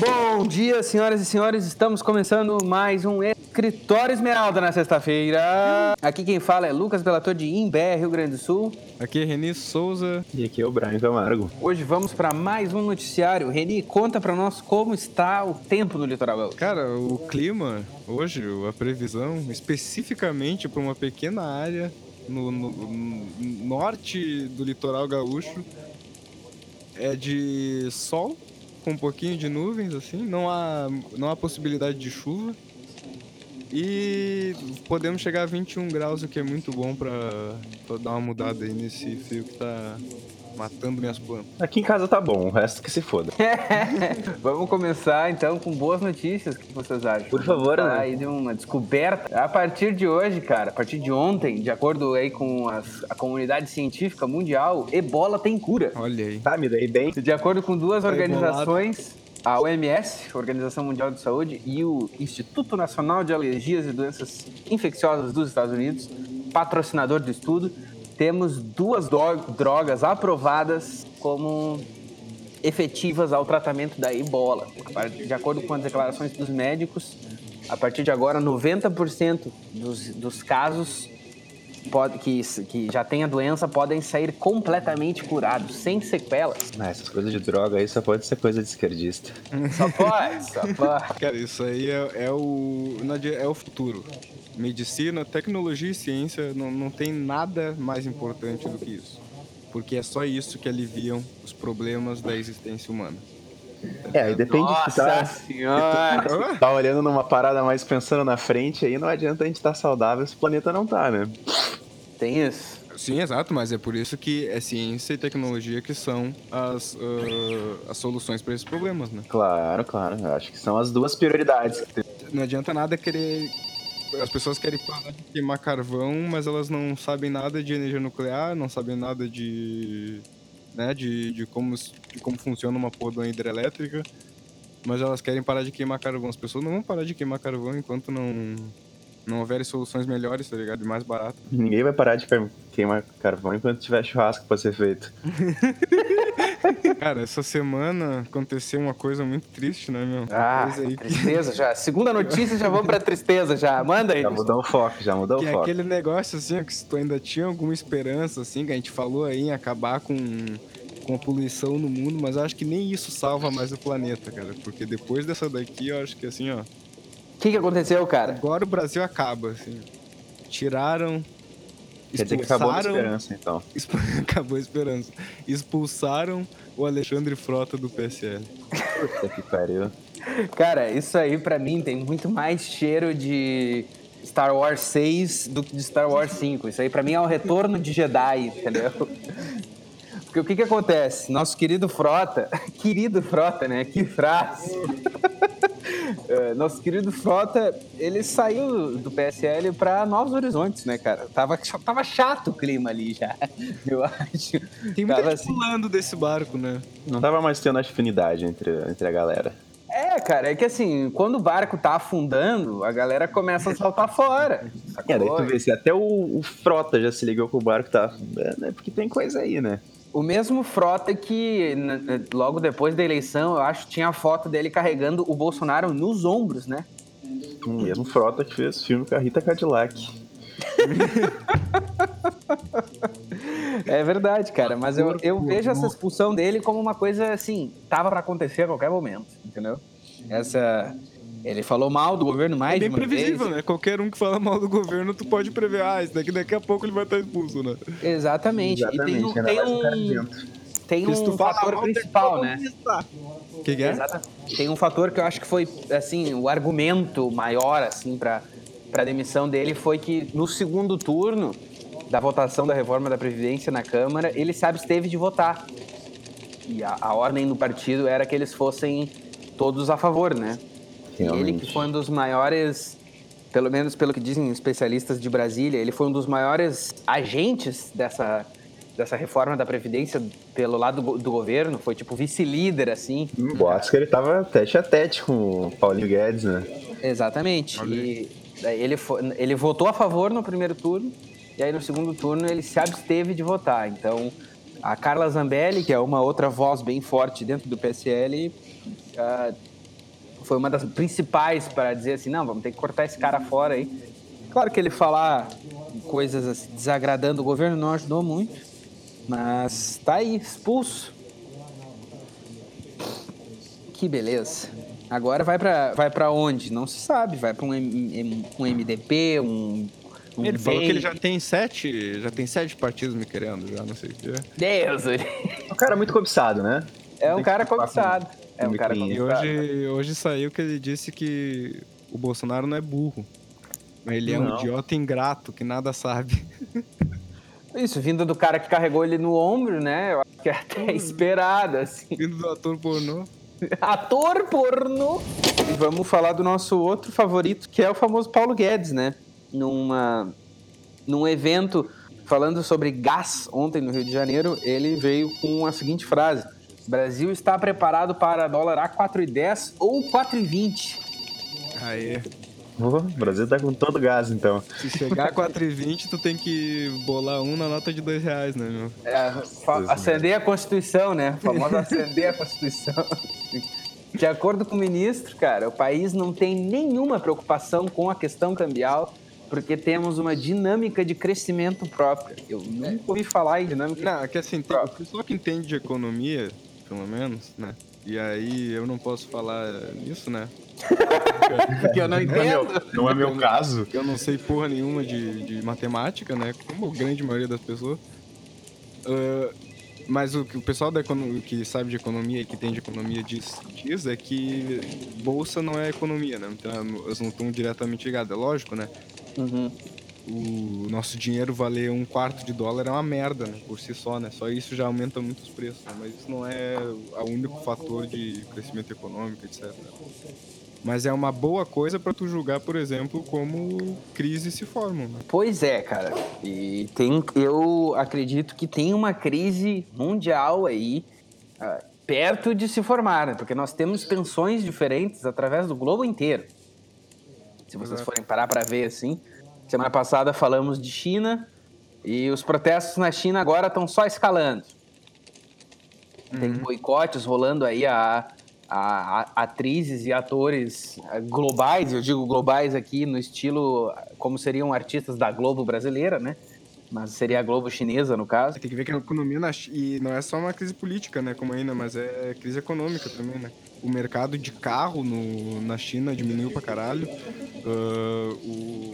Bom dia, senhoras e senhores. Estamos começando mais um Escritório Esmeralda na sexta-feira. Aqui quem fala é Lucas Delator de Imbé, Rio Grande do Sul. Aqui é Reni Souza. E aqui é o Brian Camargo. Hoje vamos para mais um noticiário. Reni, conta para nós como está o tempo no litoral gaúcho. Cara, o clima hoje, a previsão, especificamente para uma pequena área no, no, no norte do litoral gaúcho, é de sol com um pouquinho de nuvens, assim. Não há, não há possibilidade de chuva. E podemos chegar a 21 graus, o que é muito bom pra, pra dar uma mudada aí nesse frio que tá matando minhas plantas. Aqui em casa tá bom, o resto que se foda. Vamos começar então com boas notícias. O que vocês acham? Por favor, né? aí de uma descoberta. A partir de hoje, cara, a partir de ontem, de acordo aí com as- a comunidade científica mundial, ebola tem cura. Olha aí. Tá, me daí bem. De acordo com duas Tá organizações, a OMS, Organização Mundial de Saúde, e o Instituto Nacional de Alergias e Doenças Infecciosas dos Estados Unidos, patrocinador do estudo, temos duas dro- drogas aprovadas como efetivas ao tratamento da ebola. De acordo com as declarações dos médicos, a partir de agora, 90% dos, dos casos pode, que, que já têm a doença podem sair completamente curados, sem sequelas. Ah, essas coisas de droga aí só pode ser coisa de esquerdista. Só pode, só pode. Cara, isso aí é, é o, é o futuro. Medicina, tecnologia e ciência não, não tem nada mais importante do que isso. Porque é só isso que aliviam os problemas da existência humana. É, aí depende de Nossa tá, senhora! tá olhando numa parada mais pensando na frente, aí não adianta a gente estar saudável se o planeta não tá, né? Tem isso. Sim, exato, mas é por isso que é ciência e tecnologia que são as, ah, as soluções para esses problemas, né? Claro, claro. Eu acho que são as duas prioridades. Não adianta nada querer. As pessoas querem parar de queimar carvão, mas elas não sabem nada de energia nuclear, não sabem nada de. Né, de, de, como, de como funciona uma porra de uma hidrelétrica. Mas elas querem parar de queimar carvão. As pessoas não vão parar de queimar carvão enquanto não. Não houverem soluções melhores, tá ligado? E mais baratas. Ninguém vai parar de queimar carvão enquanto tiver churrasco pra ser feito. Cara, essa semana aconteceu uma coisa muito triste, né, meu? Ah, Coisa aí que- tristeza já. Segunda notícia, já vamos pra tristeza já. Manda aí. Já mudou o foco, já mudou Que o é foco. aquele negócio assim, ó, que se tu ainda tinha alguma esperança, assim, que a gente falou aí em acabar com, com a poluição no mundo, mas eu acho que nem isso salva mais o planeta, cara. Porque depois dessa daqui, eu acho que assim, ó. O que, que aconteceu, cara? Agora o Brasil acaba, assim. Tiraram. Quer dizer que acabou a expulsaram- esperança, então. acabou a esperança. Expulsaram o Alexandre Frota do PSL. Puta que pariu. Cara, isso aí pra mim tem muito mais cheiro de Star Wars 6 do que de Star Wars 5. Isso aí pra mim é o retorno de Jedi, entendeu? Porque o que que acontece? Nosso querido Frota, querido Frota, né? Que frase! Eh, Nosso querido Frota, ele saiu do PSL pra Novos Horizontes, né, cara? Tava, tava chato o clima ali já, eu acho. Tem muita Tava gente pulando desse barco, né? Não tava mais tendo afinidade entre, entre a galera. É, cara, é que assim, quando o barco tá afundando, a galera começa a saltar fora. É, daí sacou? tu vê se até o, o Frota já se ligou que o barco tá afundando, é porque tem coisa aí, né? O mesmo Frota que logo depois da eleição, eu acho, tinha a foto dele carregando o Bolsonaro nos ombros, né? O mesmo Frota que fez filme com a Rita Cadillac. É verdade, cara, mas eu, eu vejo essa expulsão dele como uma coisa assim, tava pra acontecer a qualquer momento, entendeu? Essa. Ele falou mal do governo mais É bem previsível, vez. né? Qualquer um que fala mal do governo, tu pode prever, ah, esse daqui daqui a pouco ele vai estar expulso, né? Exatamente. E tem um, ainda tem um, tem um fator mal, principal, né? O que, que é? Exata- Tem um fator que eu acho que foi, assim, o argumento maior, assim, para a demissão dele foi que no segundo turno da votação da reforma da Previdência na Câmara, ele se absteve de votar. E a, a ordem do partido era que eles fossem todos a favor, né? E ele Realmente. que foi um dos maiores, pelo menos pelo que dizem especialistas de Brasília, ele foi um dos maiores agentes dessa, dessa reforma da Previdência pelo lado do, do governo, foi tipo vice-líder, assim. Hum, Boatos que ele tava tete a tete com o Paulinho Guedes, né? Exatamente. E, ele, foi, ele votou a favor no primeiro turno, e aí no segundo turno ele se absteve de votar. Então, a Carla Zambelli, que é uma outra voz bem forte dentro do PSL, uh, foi uma das principais para dizer assim, não, vamos ter que cortar esse cara fora aí. Claro que ele falar coisas assim, desagradando o governo não ajudou muito, mas tá aí, expulso. Que beleza. Agora vai para vai pra onde? Não se sabe. Vai para um, um MDP, um. um ele falou que ele já tem sete. Já tem sete partidos me querendo, já não sei o que. Deus! É um cara muito cobiçado, né? É um cara cobiçado. É um cara. E hoje, hoje saiu que ele disse que o Bolsonaro não é burro. Mas ele é um idiota ingrato que nada sabe. Isso, vindo do cara que carregou ele no ombro, né? Eu acho que é até hum. esperado, assim. Vindo do ator pornô. Ator porno. E vamos falar do nosso outro favorito, que é o famoso Paulo Guedes, né? Numa, num evento falando sobre gás ontem no Rio de Janeiro, ele veio com a seguinte frase: Brasil está preparado para dólar a 4,10 ou 4,20. Aê. O Brasil tá com todo gás, então. Se chegar a 4,20, tu tem que bolar um na nota de dois reais, né, meu? É, acender a Constituição, né? A famosa acender a Constituição. De acordo com o ministro, cara, o país não tem nenhuma preocupação com a questão cambial, porque temos uma dinâmica de crescimento própria. Eu nunca ouvi falar em dinâmica. Não, é que assim, tem, o pessoal que entende de economia, pelo menos, né? E aí eu não posso falar nisso, né? Porque eu não entendo. Não é meu, não é meu caso. Eu não sei porra nenhuma de, de matemática, né? Como a grande maioria das pessoas. Uh, mas o que o pessoal da economia, que sabe de economia e que tem de economia diz, diz é que bolsa não é economia, né? Então, elas não estão diretamente ligadas. É lógico, né? Uhum. O nosso dinheiro valer um quarto de dólar é uma merda, né? Por si só, né? Só isso já aumenta muito os preços, né? Mas isso não é o único fator de crescimento econômico, etc. Mas é uma boa coisa para tu julgar, por exemplo, como crises se formam. Né? Pois é, cara. E tem, eu acredito que tem uma crise mundial aí uh, perto de se formar, né? porque nós temos tensões diferentes através do globo inteiro. Se vocês forem parar para ver assim, semana passada falamos de China e os protestos na China agora estão só escalando. Tem uhum. boicotes rolando aí a a, a, atrizes e atores globais, eu digo globais aqui no estilo como seriam artistas da Globo brasileira, né? Mas seria a Globo chinesa, no caso. Tem que ver que a economia na, e não é só uma crise política, né? Como ainda, mas é crise econômica também, né? O mercado de carro no, na China diminuiu pra caralho. Uh, o,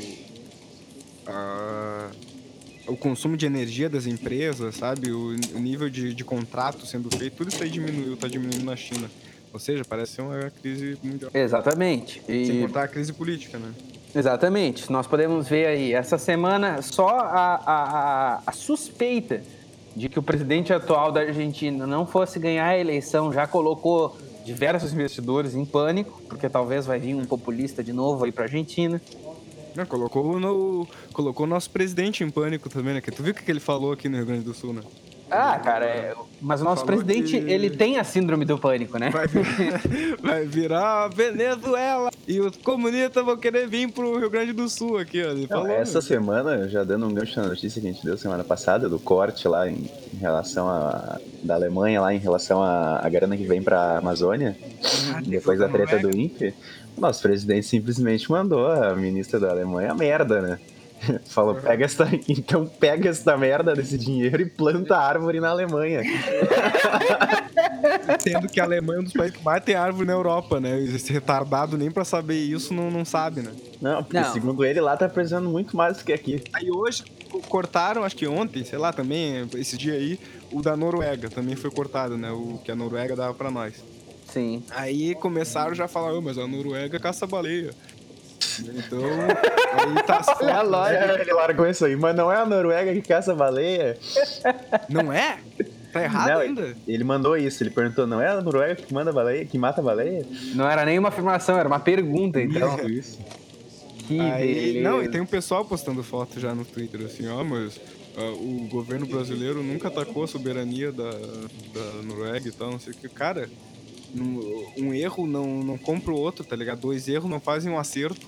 o consumo de energia das empresas, sabe? O, o nível de, de contrato sendo feito, tudo isso aí diminuiu, tá diminuindo na China. Ou seja, parece ser uma crise mundial. Exatamente. E... Sem contar a crise política, né? Exatamente. Nós podemos ver aí, essa semana, só a, a, a, suspeita de que o presidente atual da Argentina não fosse ganhar a eleição já colocou diversos investidores em pânico, porque talvez vai vir um populista de novo aí para a Argentina. Não, colocou, no, colocou o nosso presidente em pânico também, né? Que tu viu o que ele falou aqui no Rio Grande do Sul, né? Ah, cara, é... mas o nosso Falou presidente, que... ele tem a síndrome do pânico, né? Vai, vai virar Venezuela e os comunistas vão querer vir pro Rio Grande do Sul aqui, ó. Ele Não, falou, essa semana, já dando um gancho na notícia que a gente deu semana passada, do corte lá em, em relação a... da Alemanha lá em relação à grana que vem pra Amazônia, ah, depois da treta do INPE, o nosso presidente simplesmente mandou a ministra da Alemanha a merda, né? Falou, pega essa, então pega essa merda desse dinheiro e planta árvore na Alemanha. Sendo que a Alemanha é um dos países que mais tem árvore na Europa, né? Esse retardado nem pra saber isso não, não sabe, né? Não, porque não. segundo ele lá tá precisando muito mais do que aqui. Aí hoje cortaram, acho que ontem, sei lá, também, esse dia aí, o da Noruega também foi cortado, né? O que a Noruega dava pra nós. Sim. Aí começaram já a falar, oh, mas a Noruega caça baleia. Então, aí tá as É a lógica. Ele largou isso aí, mas não é a Noruega que caça baleia? Não é? Tá errado não, ainda? Ele mandou isso, ele perguntou, não é a Noruega que manda baleia, que mata baleia? Não era nem uma afirmação, era uma pergunta, então. Isso, isso. Que aí, não, e tem um pessoal postando foto já no Twitter, assim, ó, mas uh, o governo brasileiro nunca atacou a soberania da, da Noruega e tal, não sei o que. Cara, um erro não, não compra o outro, tá ligado? Dois erros não fazem um acerto.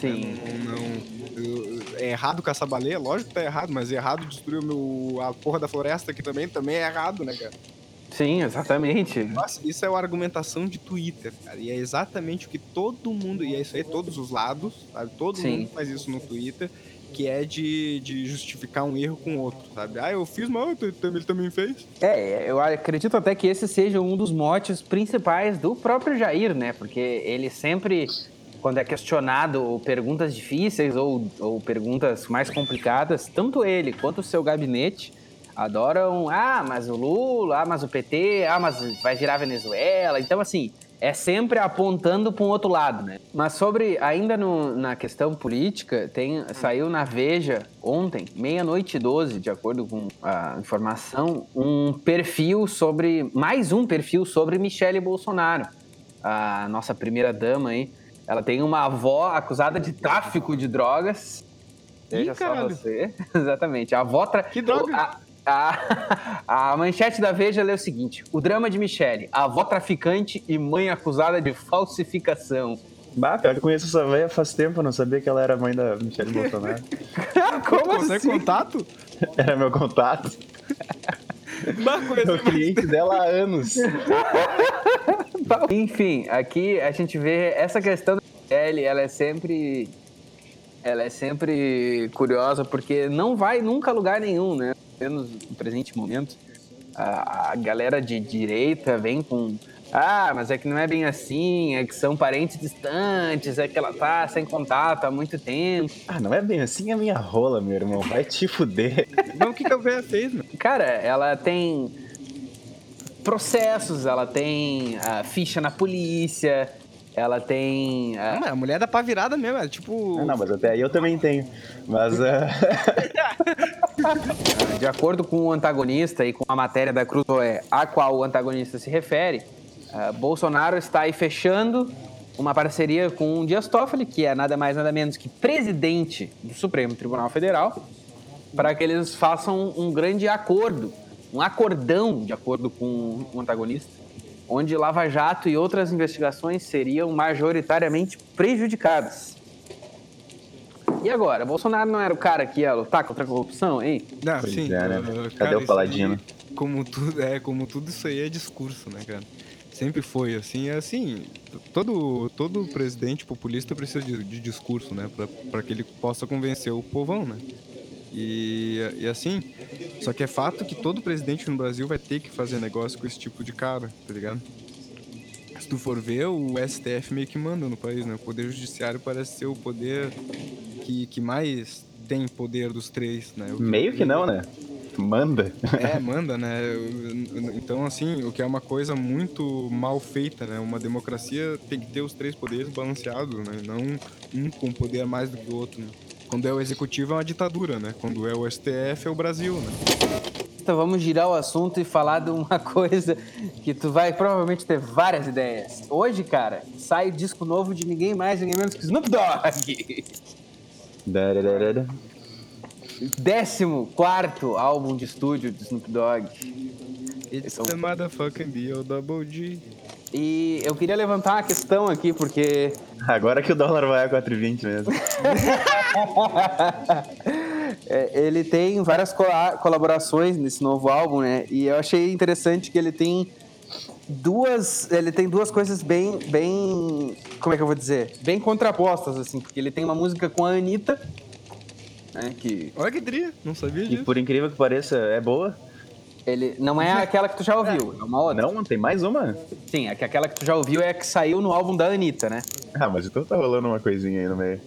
Sim. Não, não- eu- é errado caçar baleia? Lógico que tá errado, mas é errado destruir o meu, a porra da floresta aqui também, também é errado, né, cara? Sim, exatamente. Nossa, isso é uma argumentação de Twitter, cara. E é exatamente o que todo mundo, e é isso aí, todos os lados, sabe? Todo Sim. mundo faz isso no Twitter, que é de, de justificar um erro com outro, sabe? Ah, eu fiz, mas t- ele também fez. É, eu acredito até que esse seja um dos motes principais do próprio Jair, né? Porque ele sempre, quando é questionado perguntas difíceis ou, ou perguntas mais complicadas, tanto ele quanto o seu gabinete adoram, ah, mas o Lula, ah, mas o PT, ah, mas vai virar Venezuela. Então, assim, é sempre apontando para um outro lado, né? Mas sobre, ainda no- na questão política, tem, saiu na Veja ontem, meia-noite e 12, de acordo com a informação, um perfil sobre, mais um perfil sobre Michele Bolsonaro, a nossa primeira dama aí. Ela tem uma avó acusada de tráfico de drogas. Veja só caralho. você. Exatamente. A avó... Tra... Que droga? A, a, a manchete da Veja lê o seguinte: o drama de Michele, avó traficante e mãe acusada de falsificação. Bah, pior que eu conheço essa velha faz tempo, não sabia que ela era mãe da Michelle Bolsonaro. Como Consegue assim? contato? Era meu contato. Conheci Eu cliente dela há anos. Enfim, aqui a gente vê essa questão da Michele, ela é sempre. Ela é sempre curiosa, porque não vai nunca a lugar nenhum, né? Pelo menos no presente momento. A, a galera de direita vem com. Ah, mas é que não é bem assim, é que são parentes distantes, é que ela tá sem contato há muito tempo. Ah, não é bem assim a minha rola, meu irmão. Vai te fuder. Mas o que, que a velha fez, meu? Cara, ela tem processos, ela tem a ficha na polícia, ela tem. Ah, ah, mas a mulher dá pra virada mesmo, é tipo... Não, não, mas até aí eu também tenho. Mas ah, de acordo com o antagonista e com a matéria da Cruzoé, a qual o antagonista se refere, ah, Bolsonaro está aí fechando uma parceria com o Dias Toffoli, que é nada mais nada menos que presidente do Supremo Tribunal Federal, para que eles façam um grande acordo, um acordão, de acordo com o antagonista, onde Lava Jato e outras investigações seriam majoritariamente prejudicadas. E agora? Bolsonaro não era o cara que ia lutar contra a corrupção, hein? Não, sim. é, né? uh, Cadê o Paladino? aí, como tudo, é, como tudo isso aí é discurso, né, cara? Sempre foi assim, é assim, todo, todo presidente populista precisa de, de discurso, né, pra que ele possa convencer o povão, né? E, e assim, só que é fato que todo presidente no Brasil vai ter que fazer negócio com esse tipo de cara, tá ligado? Se tu for ver, o STF meio que manda no país, né? O Poder Judiciário parece ser o poder que, que mais tem poder dos três, né? Meio que não, né? Manda. é, manda, né? Então, assim, o que é uma coisa muito mal feita, né? Uma democracia tem que ter os três poderes balanceados, né? Não um com poder mais do que o outro, né? Quando é o executivo é uma ditadura, né? Quando é o STF é o Brasil, né? Então vamos girar o assunto e falar de uma coisa que tu vai provavelmente ter várias ideias. Hoje, cara, sai o disco novo de ninguém mais, ninguém menos que Snoop Dogg. Dararara. Décimo quarto álbum de estúdio de Snoop Dogg. It's Então- the motherfucking deal, double G. E eu queria levantar uma questão aqui, porque Agora que o dólar vai a 4,20 mesmo. É, ele tem várias cola- colaborações nesse novo álbum, né? E eu achei interessante que ele tem duas, ele tem duas coisas bem, bem, como é que eu vou dizer, bem contrapostas assim, porque ele tem uma música com a Anitta, né? Que Olha que tria, não sabia E disso. por incrível que pareça, é boa. ele não é aquela que tu já ouviu, é uma outra. Não, tem mais uma? Sim, é que aquela que tu já ouviu é a que saiu no álbum da Anitta, né? Ah, mas então tá rolando uma coisinha aí no meio.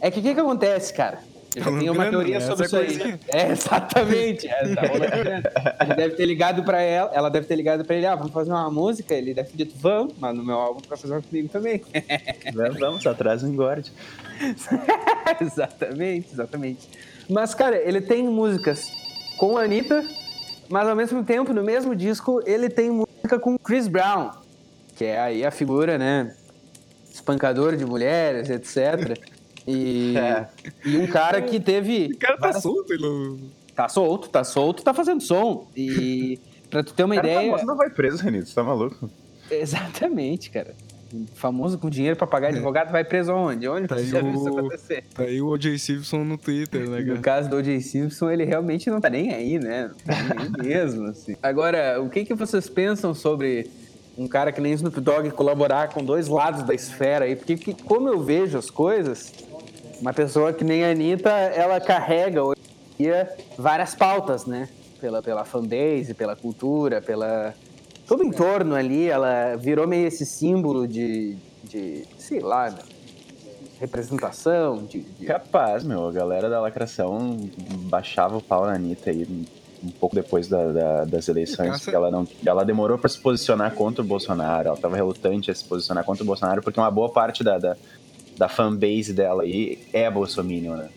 É que o que, que acontece, cara? Eu já tenho uma teoria né? sobre Essa isso aí. É, exatamente. É, tá grana. Ele deve ter ligado pra ela, ela deve ter ligado pra ele, ah, vamos fazer uma música. Ele deve ter dito, vamos, mas no meu álbum vai fazer uma comigo também. Vamos, vamos, atrás um engorde. exatamente, exatamente. Mas, cara, ele tem músicas com a Anitta, mas ao mesmo tempo, no mesmo disco, ele tem música com Chris Brown, que é aí a figura, né? Espancador de mulheres, etc. E, É. e um cara que teve. O cara tá várias- solto, ele. Tá solto, tá solto, tá fazendo som. E pra tu ter uma Cara, ideia. famoso não vai preso, Renito, você tá maluco? Exatamente, cara. Famoso com dinheiro pra pagar advogado vai preso aonde? Onde Tá você aí já viu isso o- acontecer? Tá aí o O.J. Simpson no Twitter, né, No cara? caso do O.J. Simpson, ele realmente não tá nem aí, né? Não tá nem aí mesmo, assim. Agora, o que, que vocês pensam sobre um cara que nem Snoop Dogg colaborar com dois lados da esfera aí? Porque que- como eu vejo as coisas, uma pessoa que nem a Anitta, ela carrega hoje em dia várias pautas, né? Pela, pela fanbase, pela cultura, pela... Todo o entorno ali, ela virou meio esse símbolo de, de sei lá, né? representação, de, de Capaz, meu. A galera da lacração baixava o pau na Anitta aí um pouco depois da- da- das eleições, Essa- porque ela não, ela demorou pra se posicionar contra o Bolsonaro, ela tava relutante a se posicionar contra o Bolsonaro, porque uma boa parte da, da, da fanbase dela aí é bolsominion, né?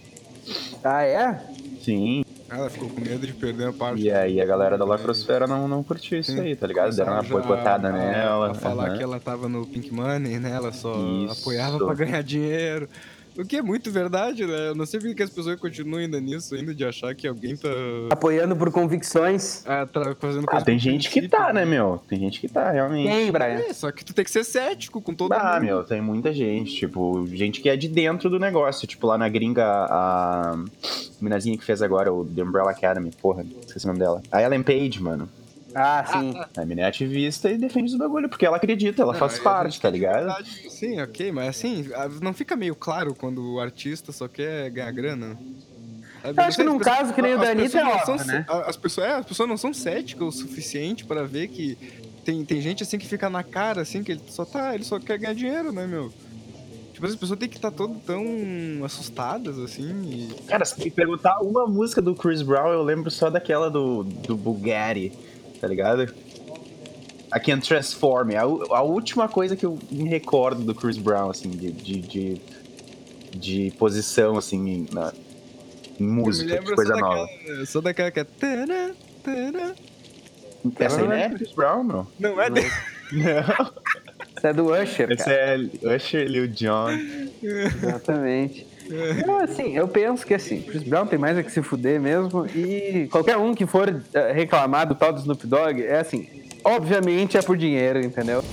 Ah, é? Sim, Ela ficou com medo de perder a parte. e aí a galera da lacrosfera não, não curtiu isso Sim. aí, tá ligado? Deram uma boicotada nela. A falar aham. que ela tava no Pink Money, né? Ela só Isso. apoiava pra ganhar dinheiro. O que é muito verdade, né? Eu não sei porque que as pessoas continuam ainda nisso, ainda de achar que alguém tá Apoiando por convicções. ah, tra- fazendo Ah, tem gente que tá, né, meu? Tem gente que tá, realmente. Quem, Brian? É, só que tu tem que ser cético com todo Ah, mundo. meu, tem muita gente, tipo, gente que é de dentro do negócio. Tipo, lá na gringa, a minazinha que fez agora o The Umbrella Academy, porra, esqueci o nome dela. A Ellen Page, mano. Ah, sim. A mina é ativista e defende os bagulho, porque ela acredita, ela Não, faz parte, tá tem ligado? verdade. Sim, ok, mas assim, não fica meio claro quando o artista só quer ganhar grana? Eu acho que num as caso que nem o da Anitta pessoas é são óbvio, né? As pessoas, é, as pessoas não são céticas o suficiente pra ver que tem, tem gente assim que fica na cara, assim, que ele só tá, ele só quer ganhar dinheiro, né, meu? Tipo, as pessoas têm que estar todo tão assustadas, assim, e... Cara, se me perguntar uma música do Chris Brown, eu lembro só daquela do, do Bugatti, tá ligado? I Can Transform. A, u- a última coisa que eu me recordo do Chris Brown, assim, de, de, de, de posição, assim, em- na, em música, de coisa nova. daquela, só daquela que é... Tana, tana. Essa aí não é Chris Brown, meu? Não é dele. Não. Isso é do Usher, Essa cara. é Usher, Lil Jon. Exatamente. Então, assim, eu penso que assim, Chris Brown tem mais é que se fuder mesmo. E qualquer um que for eh, reclamar do tal do Snoop Dogg, é assim, obviamente é por dinheiro, entendeu?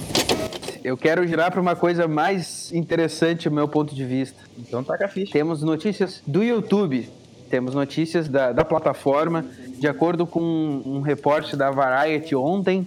Eu quero girar para uma coisa mais interessante do meu ponto de vista. Então taca a ficha. Temos notícias do YouTube, temos notícias da, da plataforma. De acordo com um reporte da Variety ontem,